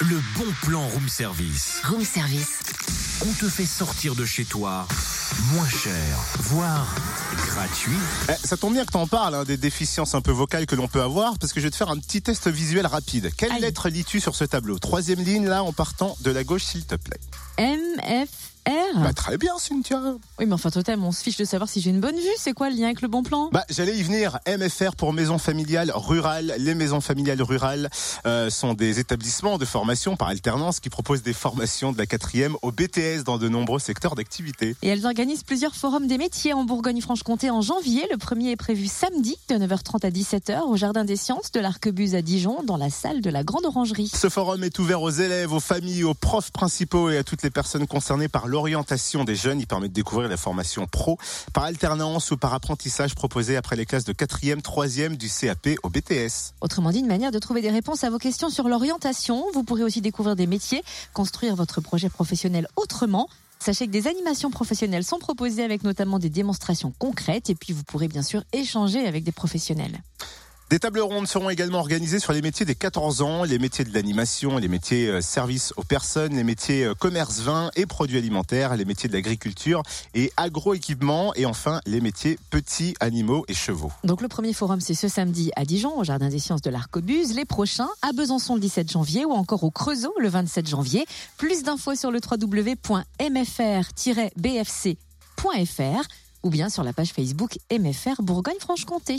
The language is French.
Le bon plan room service. Room service. On te fait sortir de chez toi moins cher, voire gratuit. Eh, ça tombe bien que t'en parles, hein, des déficiences un peu vocales que l'on peut avoir, parce que je vais te faire un petit test visuel rapide. Quelle Aïe. lettre lis-tu sur ce tableau? Troisième ligne, là, en partant de la gauche, s'il te plaît. M, F, R. Bah, très bien, Cynthia. Oui, mais enfin, totem, on se fiche de savoir si j'ai une bonne vue. C'est quoi le lien avec le bon plan? Bah, j'allais y venir. MFR pour maison familiale rurale. Les maisons familiales rurales euh, sont des établissements de formation par alternance qui proposent des formations de la quatrième au BTS dans de nombreux secteurs d'activité. Et elles organisent plusieurs forums des métiers en Bourgogne-Franche-Comté en janvier. Le premier est prévu samedi de 9h30 à 17h au Jardin des Sciences de l'Arquebuse à Dijon dans la salle de la Grande Orangerie. Ce forum est ouvert aux élèves, aux familles, aux profs principaux et à toutes les personnes concernées par l'orientation des jeunes. Il permet de découvrir la formation pro par alternance ou par apprentissage proposée après les classes de 4e, 3e du CAP au BTS. Autrement dit, une manière de trouver des réponses à vos questions sur l'orientation. Vous pourrez aussi découvrir des métiers, construire votre projet professionnel autrement. Sachez que des animations professionnelles sont proposées avec notamment des démonstrations concrètes et puis vous pourrez bien sûr échanger avec des professionnels. Des tables rondes seront également organisées sur les métiers des 14 ans, les métiers de l'animation, les métiers euh, services aux personnes, les métiers euh, commerce vin et produits alimentaires, les métiers de l'agriculture et agroéquipement et enfin les métiers petits animaux et chevaux. Donc le premier forum c'est ce samedi à Dijon au Jardin des Sciences de l'Arquebuse, les prochains à Besançon le 17 janvier ou encore au Creusot le 27 janvier. Plus d'infos sur le www.mfr-bfc.fr ou bien sur la page Facebook MFR Bourgogne-Franche-Comté.